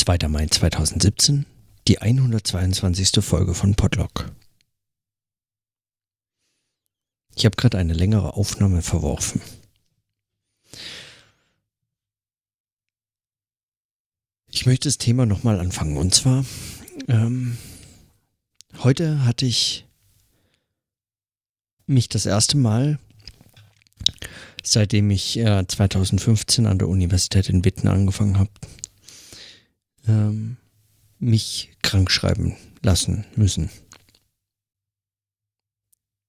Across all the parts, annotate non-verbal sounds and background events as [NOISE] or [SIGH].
2. Mai 2017, die 122. Folge von Podlog. Ich habe gerade eine längere Aufnahme verworfen. Ich möchte das Thema nochmal anfangen. Und zwar, ähm, heute hatte ich mich das erste Mal, seitdem ich äh, 2015 an der Universität in Witten angefangen habe, ähm, mich krank schreiben lassen müssen.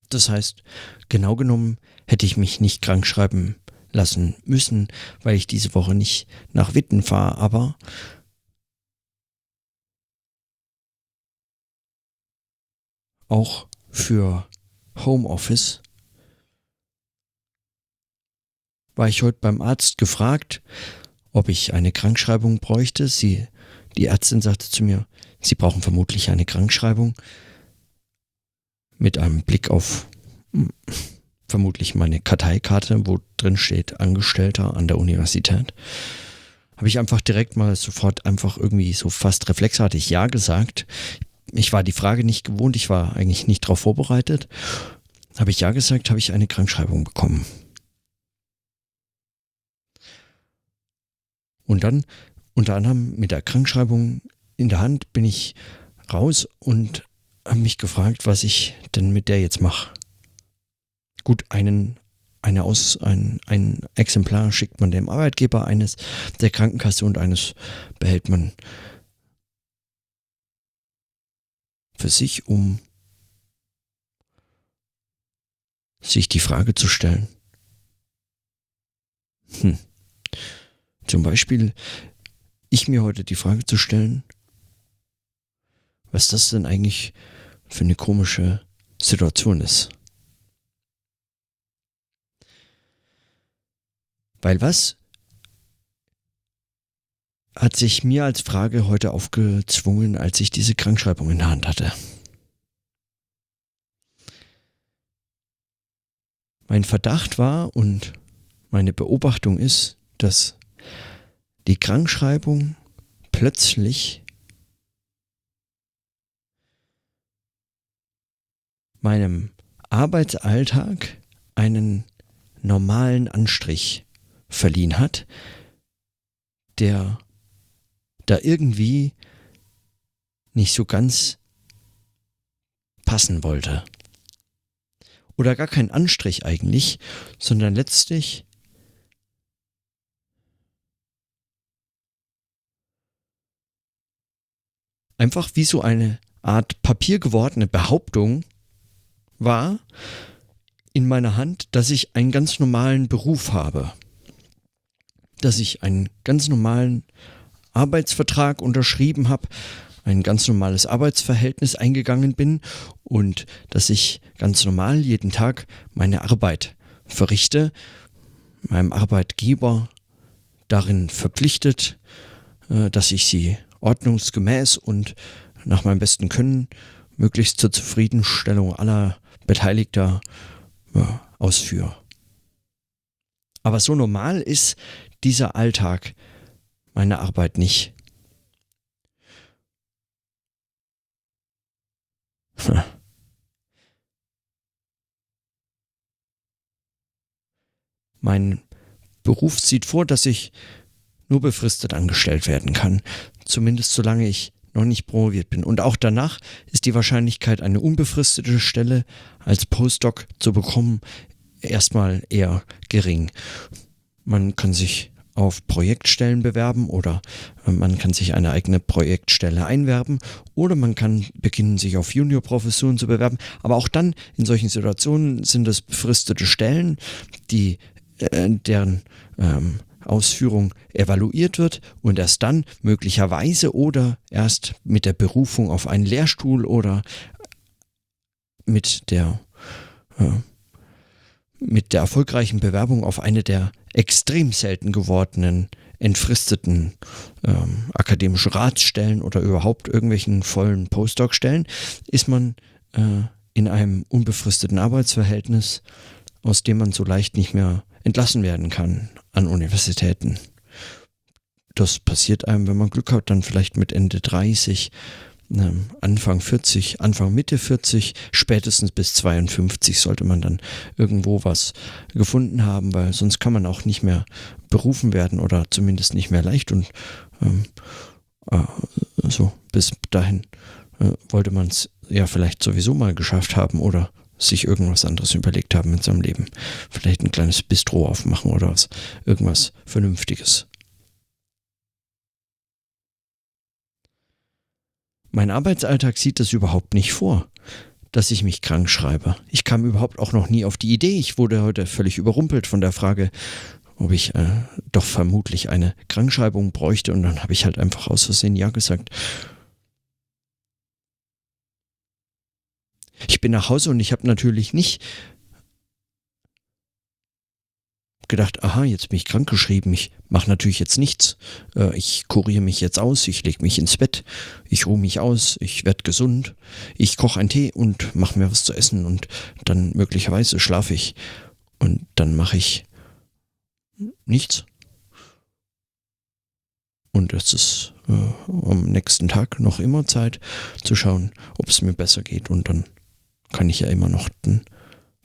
Das heißt, genau genommen hätte ich mich nicht krank schreiben lassen müssen, weil ich diese Woche nicht nach Witten fahre, aber auch für Homeoffice war ich heute beim Arzt gefragt, ob ich eine Krankschreibung bräuchte. Sie, die Ärztin sagte zu mir, Sie brauchen vermutlich eine Krankschreibung mit einem Blick auf hm, vermutlich meine Karteikarte, wo drin steht Angestellter an der Universität. Habe ich einfach direkt mal sofort einfach irgendwie so fast reflexartig Ja gesagt. Ich war die Frage nicht gewohnt, ich war eigentlich nicht darauf vorbereitet. Habe ich Ja gesagt, habe ich eine Krankschreibung bekommen. Und dann unter anderem mit der Krankschreibung in der Hand bin ich raus und habe mich gefragt, was ich denn mit der jetzt mache. Gut, einen, eine Aus, ein, ein Exemplar schickt man dem Arbeitgeber, eines der Krankenkasse und eines behält man für sich, um sich die Frage zu stellen. Hm. Zum Beispiel, ich mir heute die Frage zu stellen, was das denn eigentlich für eine komische Situation ist. Weil was hat sich mir als Frage heute aufgezwungen, als ich diese Krankschreibung in der Hand hatte. Mein Verdacht war und meine Beobachtung ist, dass die Krankschreibung plötzlich meinem Arbeitsalltag einen normalen Anstrich verliehen hat, der da irgendwie nicht so ganz passen wollte. Oder gar kein Anstrich eigentlich, sondern letztlich einfach wie so eine Art Papier gewordene Behauptung war in meiner Hand, dass ich einen ganz normalen Beruf habe. Dass ich einen ganz normalen Arbeitsvertrag unterschrieben habe, ein ganz normales Arbeitsverhältnis eingegangen bin und dass ich ganz normal jeden Tag meine Arbeit verrichte, meinem Arbeitgeber darin verpflichtet, äh, dass ich sie ordnungsgemäß und nach meinem besten Können möglichst zur Zufriedenstellung aller Beteiligter ausführe. Aber so normal ist dieser Alltag meine Arbeit nicht. Mein Beruf sieht vor, dass ich nur befristet angestellt werden kann, zumindest solange ich noch nicht promoviert bin. Und auch danach ist die Wahrscheinlichkeit, eine unbefristete Stelle als Postdoc zu bekommen, erstmal eher gering. Man kann sich auf Projektstellen bewerben oder äh, man kann sich eine eigene Projektstelle einwerben oder man kann beginnen, sich auf Juniorprofessuren zu bewerben. Aber auch dann in solchen Situationen sind es befristete Stellen, die äh, deren ähm, Ausführung evaluiert wird und erst dann möglicherweise oder erst mit der Berufung auf einen Lehrstuhl oder mit der äh, mit der erfolgreichen Bewerbung auf eine der extrem selten gewordenen entfristeten ähm, akademischen Ratsstellen oder überhaupt irgendwelchen vollen Postdoc-Stellen ist man äh, in einem unbefristeten Arbeitsverhältnis, aus dem man so leicht nicht mehr entlassen werden kann an Universitäten. das passiert einem, wenn man Glück hat, dann vielleicht mit Ende 30, ähm, Anfang 40, Anfang Mitte 40, spätestens bis 52 sollte man dann irgendwo was gefunden haben, weil sonst kann man auch nicht mehr berufen werden oder zumindest nicht mehr leicht und ähm, äh, so bis dahin äh, wollte man es ja vielleicht sowieso mal geschafft haben oder sich irgendwas anderes überlegt haben in seinem Leben. Vielleicht ein kleines Bistro aufmachen oder was, irgendwas Vernünftiges. Mein Arbeitsalltag sieht das überhaupt nicht vor, dass ich mich krank schreibe. Ich kam überhaupt auch noch nie auf die Idee. Ich wurde heute völlig überrumpelt von der Frage, ob ich äh, doch vermutlich eine Krankschreibung bräuchte. Und dann habe ich halt einfach aus Versehen Ja gesagt. Ich bin nach Hause und ich habe natürlich nicht gedacht, aha, jetzt bin ich krankgeschrieben, ich mache natürlich jetzt nichts. Äh, ich kuriere mich jetzt aus, ich lege mich ins Bett, ich ruhe mich aus, ich werde gesund, ich koche einen Tee und mache mir was zu essen und dann möglicherweise schlafe ich und dann mache ich nichts. Und es ist äh, am nächsten Tag noch immer Zeit zu schauen, ob es mir besser geht und dann kann ich ja immer noch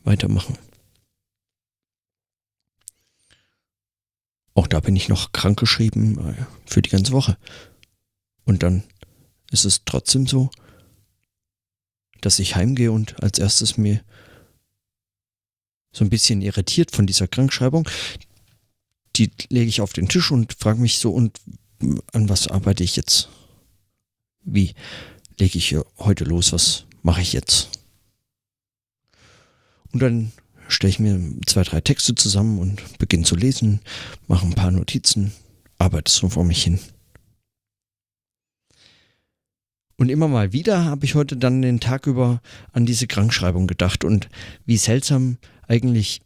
weitermachen. Auch da bin ich noch krankgeschrieben äh, für die ganze Woche. Und dann ist es trotzdem so, dass ich heimgehe und als erstes mir so ein bisschen irritiert von dieser Krankschreibung, die lege ich auf den Tisch und frage mich so, und an was arbeite ich jetzt? Wie lege ich heute los? Was mache ich jetzt? Und dann stelle ich mir zwei, drei Texte zusammen und beginne zu lesen, mache ein paar Notizen, arbeite so vor mich hin. Und immer mal wieder habe ich heute dann den Tag über an diese Krankschreibung gedacht und wie seltsam eigentlich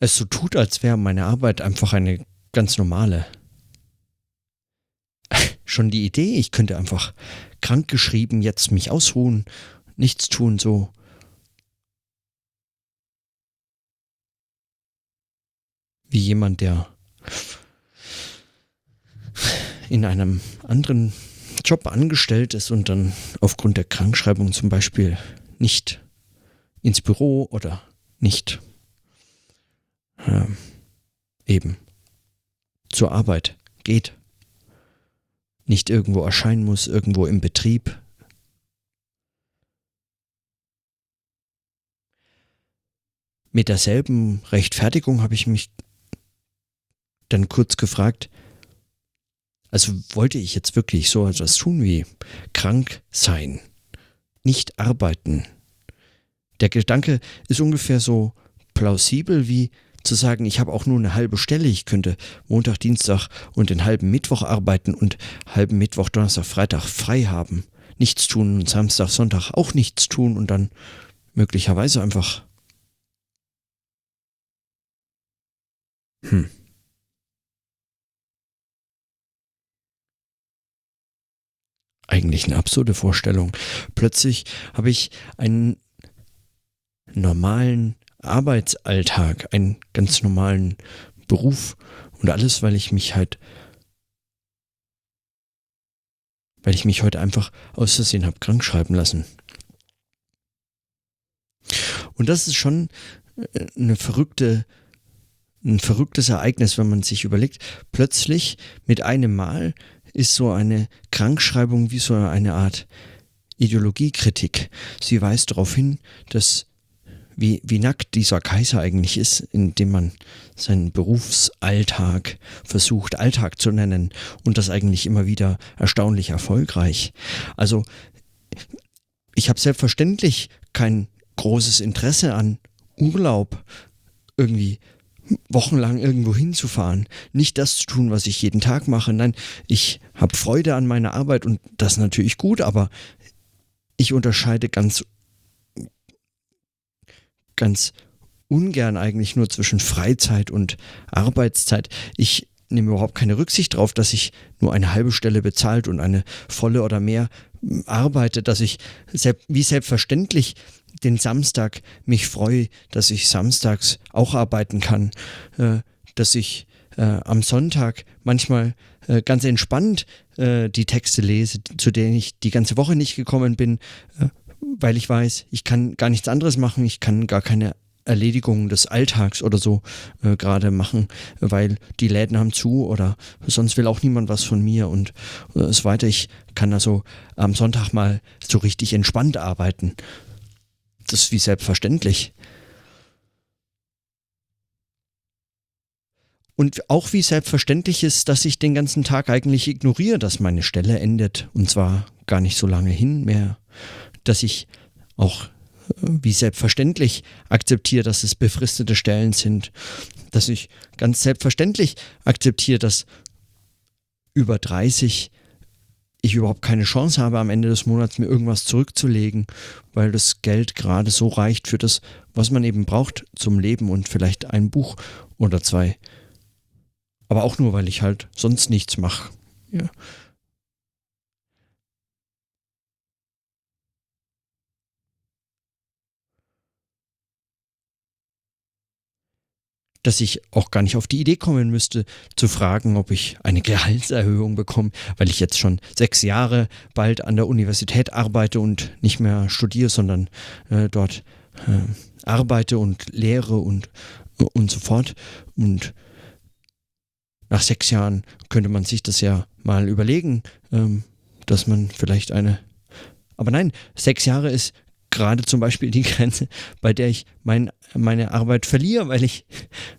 es so tut, als wäre meine Arbeit einfach eine ganz normale. [LAUGHS] Schon die Idee, ich könnte einfach krankgeschrieben jetzt mich ausruhen, nichts tun, so wie jemand, der in einem anderen Job angestellt ist und dann aufgrund der Krankschreibung zum Beispiel nicht ins Büro oder nicht äh, eben zur Arbeit geht, nicht irgendwo erscheinen muss, irgendwo im Betrieb. Mit derselben Rechtfertigung habe ich mich dann kurz gefragt, also wollte ich jetzt wirklich so etwas tun wie krank sein, nicht arbeiten. Der Gedanke ist ungefähr so plausibel wie zu sagen, ich habe auch nur eine halbe Stelle, ich könnte Montag, Dienstag und den halben Mittwoch arbeiten und halben Mittwoch, Donnerstag, Freitag frei haben, nichts tun und Samstag, Sonntag auch nichts tun und dann möglicherweise einfach hm. eigentlich eine absurde Vorstellung. Plötzlich habe ich einen normalen Arbeitsalltag, einen ganz normalen Beruf und alles, weil ich mich halt, weil ich mich heute einfach aus Versehen habe krank schreiben lassen. Und das ist schon äh, eine verrückte, ein verrücktes Ereignis, wenn man sich überlegt, plötzlich mit einem Mal ist so eine Krankschreibung wie so eine Art Ideologiekritik. Sie weist darauf hin, dass wie, wie nackt dieser Kaiser eigentlich ist, indem man seinen Berufsalltag versucht, Alltag zu nennen und das eigentlich immer wieder erstaunlich erfolgreich. Also ich habe selbstverständlich kein großes Interesse an Urlaub irgendwie wochenlang irgendwo hinzufahren, nicht das zu tun, was ich jeden Tag mache. Nein, ich habe Freude an meiner Arbeit und das natürlich gut, aber ich unterscheide ganz, ganz ungern eigentlich nur zwischen Freizeit und Arbeitszeit. Ich nehme überhaupt keine Rücksicht darauf, dass ich nur eine halbe Stelle bezahlt und eine volle oder mehr arbeite, dass ich wie selbstverständlich den Samstag mich freue, dass ich samstags auch arbeiten kann, äh, dass ich äh, am Sonntag manchmal äh, ganz entspannt äh, die Texte lese, zu denen ich die ganze Woche nicht gekommen bin, äh, weil ich weiß, ich kann gar nichts anderes machen, ich kann gar keine Erledigungen des Alltags oder so äh, gerade machen, weil die Läden haben zu oder sonst will auch niemand was von mir und äh, so weiter. Ich kann also am Sonntag mal so richtig entspannt arbeiten. Das ist wie selbstverständlich. Und auch wie selbstverständlich ist, dass ich den ganzen Tag eigentlich ignoriere, dass meine Stelle endet. Und zwar gar nicht so lange hin mehr. Dass ich auch äh, wie selbstverständlich akzeptiere, dass es befristete Stellen sind. Dass ich ganz selbstverständlich akzeptiere, dass über 30 ich überhaupt keine Chance habe, am Ende des Monats mir irgendwas zurückzulegen, weil das Geld gerade so reicht für das, was man eben braucht zum Leben und vielleicht ein Buch oder zwei. Aber auch nur, weil ich halt sonst nichts mache. Ja. Dass ich auch gar nicht auf die Idee kommen müsste, zu fragen, ob ich eine Gehaltserhöhung bekomme, weil ich jetzt schon sechs Jahre bald an der Universität arbeite und nicht mehr studiere, sondern äh, dort äh, arbeite und lehre und, und so fort. Und nach sechs Jahren könnte man sich das ja mal überlegen, ähm, dass man vielleicht eine. Aber nein, sechs Jahre ist gerade zum Beispiel die [LAUGHS] Grenze, bei der ich mein, meine Arbeit verliere, weil ich,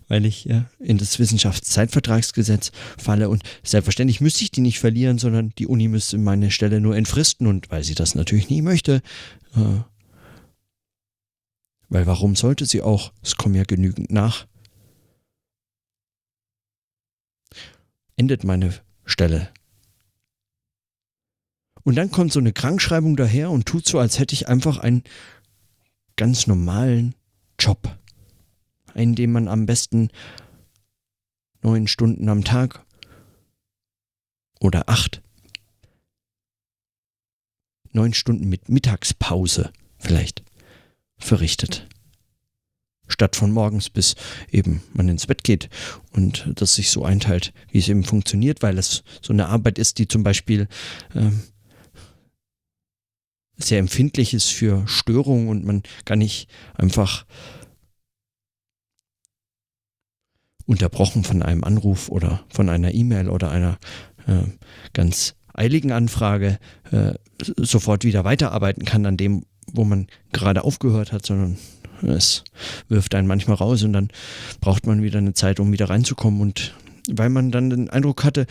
weil ich ja, in das Wissenschaftszeitvertragsgesetz falle. Und selbstverständlich müsste ich die nicht verlieren, sondern die Uni müsste meine Stelle nur entfristen. Und weil sie das natürlich nie möchte, äh, weil warum sollte sie auch? Es kommen ja genügend nach. endet meine Stelle. Und dann kommt so eine Krankschreibung daher und tut so, als hätte ich einfach einen ganz normalen Job. Einen, den man am besten neun Stunden am Tag oder acht, neun Stunden mit Mittagspause vielleicht verrichtet statt von morgens bis eben man ins Bett geht und das sich so einteilt, wie es eben funktioniert, weil es so eine Arbeit ist, die zum Beispiel ähm, sehr empfindlich ist für Störungen und man kann nicht einfach unterbrochen von einem Anruf oder von einer E-Mail oder einer äh, ganz eiligen Anfrage äh, sofort wieder weiterarbeiten kann an dem, wo man gerade aufgehört hat, sondern es wirft einen manchmal raus und dann braucht man wieder eine Zeit, um wieder reinzukommen. Und weil man dann den Eindruck hatte,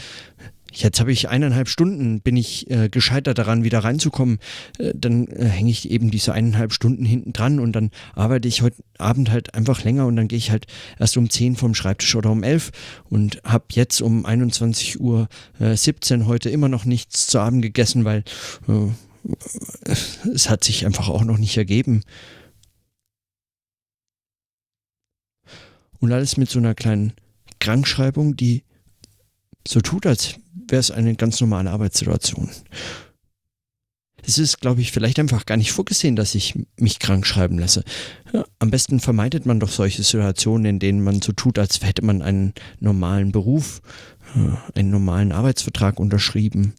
Jetzt habe ich eineinhalb Stunden, bin ich äh, gescheitert daran, wieder reinzukommen. Äh, dann äh, hänge ich eben diese eineinhalb Stunden hinten dran und dann arbeite ich heute Abend halt einfach länger und dann gehe ich halt erst um zehn vom Schreibtisch oder um elf und habe jetzt um 21 Uhr 17 äh, heute immer noch nichts zu Abend gegessen, weil äh, es hat sich einfach auch noch nicht ergeben. Und alles mit so einer kleinen Krankschreibung, die so tut, als wäre es eine ganz normale Arbeitssituation. Es ist, glaube ich, vielleicht einfach gar nicht vorgesehen, dass ich mich krank schreiben lasse. Ja, am besten vermeidet man doch solche Situationen, in denen man so tut, als hätte man einen normalen Beruf, äh, einen normalen Arbeitsvertrag unterschrieben.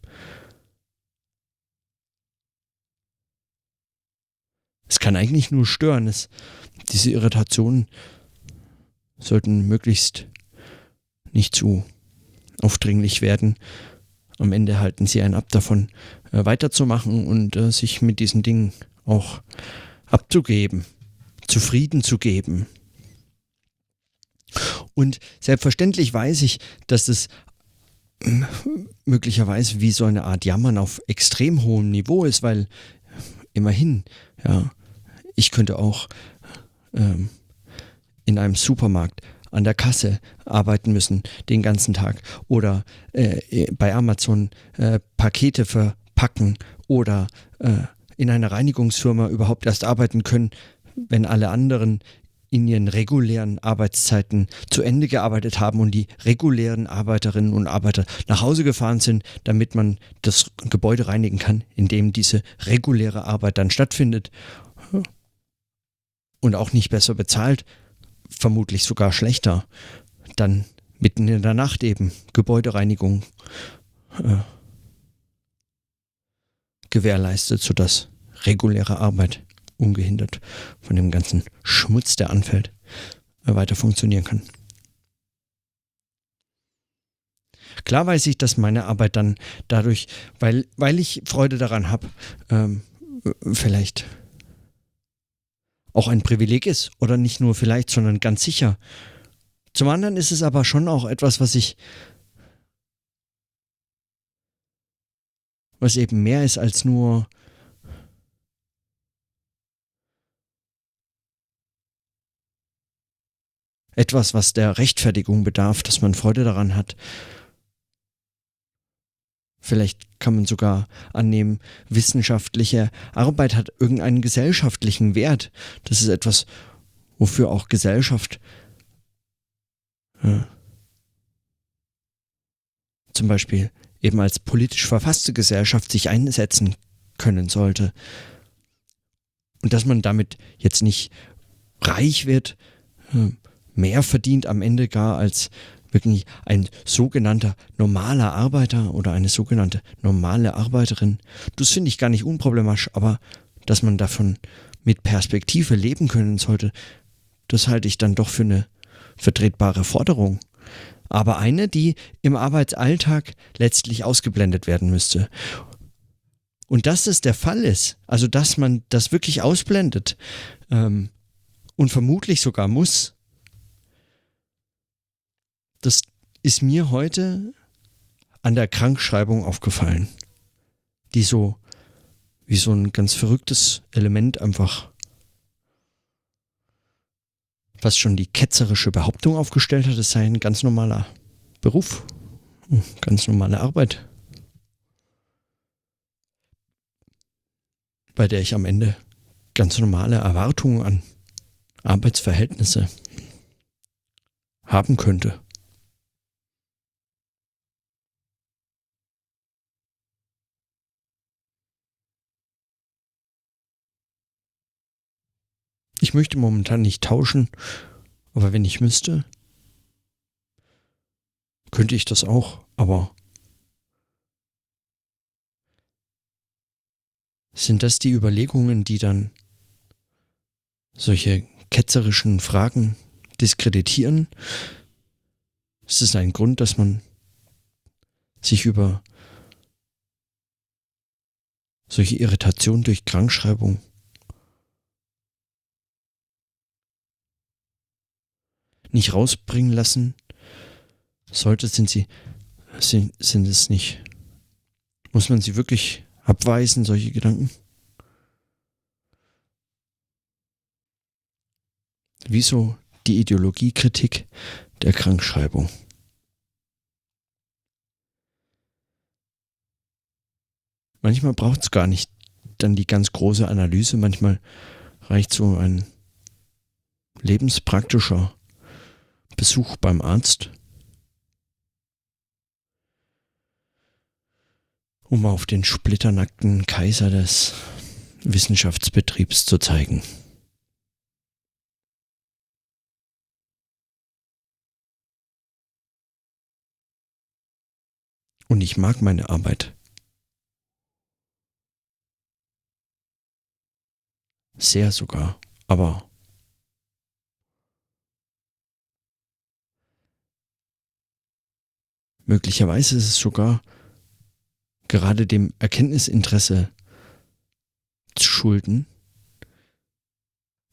Es kann eigentlich nur stören. Es, diese Irritation sollten möglichst nicht zu aufdringlich werden. Am Ende halten sie einen ab davon, äh, weiterzumachen und äh, sich mit diesen Dingen auch abzugeben, zufrieden zu geben. Und selbstverständlich weiß ich, dass es äh, möglicherweise wie so eine Art Jammern auf extrem hohem Niveau ist, weil immerhin, ja, ich könnte auch ähm, in einem Supermarkt an der Kasse arbeiten müssen den ganzen Tag oder äh, bei Amazon äh, Pakete verpacken oder äh, in einer Reinigungsfirma überhaupt erst arbeiten können, wenn alle anderen in ihren regulären Arbeitszeiten zu Ende gearbeitet haben und die regulären Arbeiterinnen und Arbeiter nach Hause gefahren sind, damit man das Gebäude reinigen kann, in dem diese reguläre Arbeit dann stattfindet. Und auch nicht besser bezahlt, vermutlich sogar schlechter, dann mitten in der Nacht eben Gebäudereinigung äh, gewährleistet, sodass reguläre Arbeit ungehindert von dem ganzen Schmutz, der anfällt, äh, weiter funktionieren kann. Klar weiß ich, dass meine Arbeit dann dadurch, weil, weil ich Freude daran habe, ähm, vielleicht auch ein Privileg ist. Oder nicht nur vielleicht, sondern ganz sicher. Zum anderen ist es aber schon auch etwas, was ich, was eben mehr ist als nur etwas, was der Rechtfertigung bedarf, dass man Freude daran hat, Vielleicht kann man sogar annehmen, wissenschaftliche Arbeit hat irgendeinen gesellschaftlichen Wert. Das ist etwas, wofür auch Gesellschaft ja, zum Beispiel eben als politisch verfasste Gesellschaft sich einsetzen können sollte. Und dass man damit jetzt nicht reich wird, mehr verdient am Ende gar als wirklich ein sogenannter normaler Arbeiter oder eine sogenannte normale Arbeiterin, das finde ich gar nicht unproblematisch, aber dass man davon mit Perspektive leben können sollte, das halte ich dann doch für eine vertretbare Forderung. Aber eine, die im Arbeitsalltag letztlich ausgeblendet werden müsste. Und dass das der Fall ist, also dass man das wirklich ausblendet ähm, und vermutlich sogar muss, das ist mir heute an der Krankschreibung aufgefallen, die so wie so ein ganz verrücktes Element einfach fast schon die ketzerische Behauptung aufgestellt hat, es sei ein ganz normaler Beruf, ganz normale Arbeit, bei der ich am Ende ganz normale Erwartungen an Arbeitsverhältnisse haben könnte. Ich möchte momentan nicht tauschen, aber wenn ich müsste, könnte ich das auch, aber sind das die Überlegungen, die dann solche ketzerischen Fragen diskreditieren? Ist es ein Grund, dass man sich über solche Irritationen durch Krankschreibung nicht rausbringen lassen sollte, sind sie, sind, sind es nicht. Muss man sie wirklich abweisen, solche Gedanken? Wieso die Ideologiekritik der Krankschreibung? Manchmal braucht es gar nicht dann die ganz große Analyse, manchmal reicht so ein lebenspraktischer Besuch beim Arzt, um auf den splitternackten Kaiser des Wissenschaftsbetriebs zu zeigen. Und ich mag meine Arbeit. Sehr sogar, aber Möglicherweise ist es sogar gerade dem Erkenntnisinteresse zu schulden,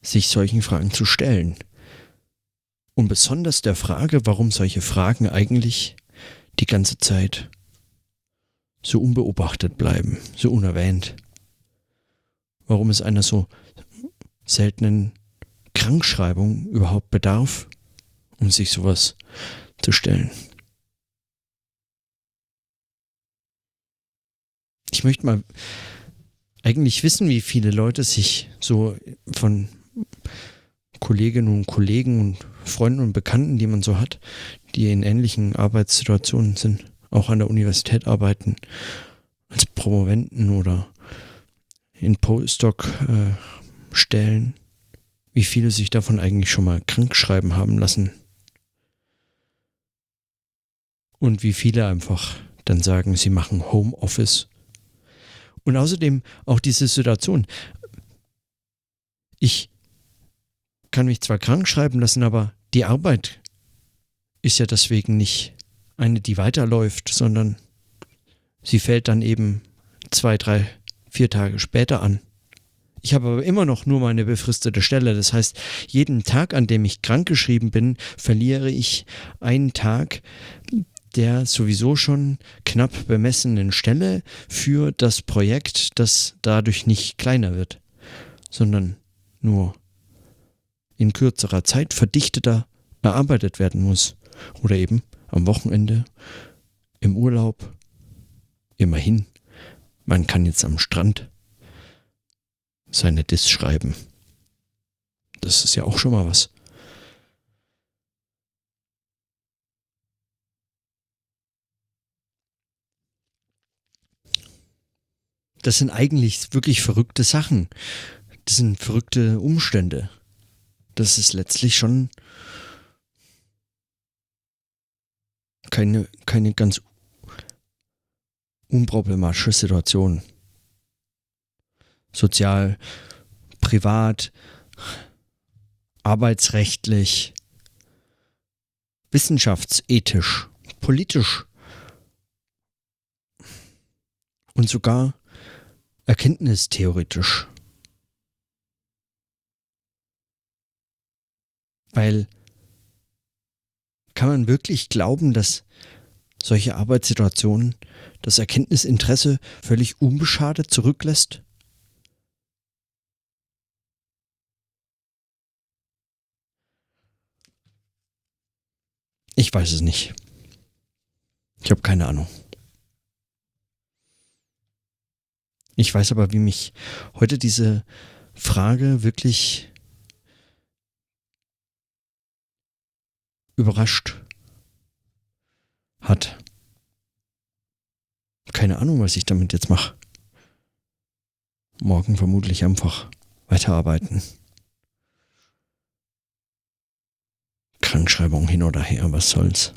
sich solchen Fragen zu stellen. Und besonders der Frage, warum solche Fragen eigentlich die ganze Zeit so unbeobachtet bleiben, so unerwähnt. Warum es einer so seltenen Krankschreibung überhaupt bedarf, um sich sowas zu stellen. Ich möchte mal eigentlich wissen, wie viele Leute sich so von Kolleginnen und Kollegen und Freunden und Bekannten, die man so hat, die in ähnlichen Arbeitssituationen sind, auch an der Universität arbeiten, als Promoventen oder in Postdoc-Stellen, äh, wie viele sich davon eigentlich schon mal krank schreiben haben lassen. Und wie viele einfach dann sagen, sie machen Homeoffice. Und außerdem auch diese Situation. Ich kann mich zwar krank schreiben lassen, aber die Arbeit ist ja deswegen nicht eine, die weiterläuft, sondern sie fällt dann eben zwei, drei, vier Tage später an. Ich habe aber immer noch nur meine befristete Stelle. Das heißt, jeden Tag, an dem ich krankgeschrieben bin, verliere ich einen Tag der sowieso schon knapp bemessenen Stelle für das Projekt, das dadurch nicht kleiner wird, sondern nur in kürzerer Zeit verdichteter erarbeitet werden muss. Oder eben am Wochenende, im Urlaub. Immerhin, man kann jetzt am Strand seine Diss schreiben. Das ist ja auch schon mal was. Das sind eigentlich wirklich verrückte Sachen. Das sind verrückte Umstände. Das ist letztlich schon keine, keine ganz unproblematische Situation. Sozial, privat, arbeitsrechtlich, wissenschaftsethisch, politisch und sogar erkenntnistheoretisch. Weil kann man wirklich glauben, dass solche Arbeitssituationen das Erkenntnisinteresse völlig unbeschadet zurücklässt? Ich weiß es nicht. Ich habe keine Ahnung. Ich weiß aber, wie mich heute diese Frage wirklich überrascht hat. Keine Ahnung, was ich damit jetzt mache. Morgen vermutlich einfach weiterarbeiten. Krankschreibung hin oder her, was soll's.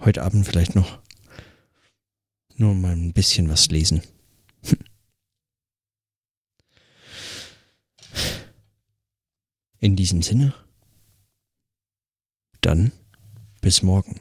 Heute Abend vielleicht noch nur mal ein bisschen was lesen. In diesem Sinne, dann bis morgen.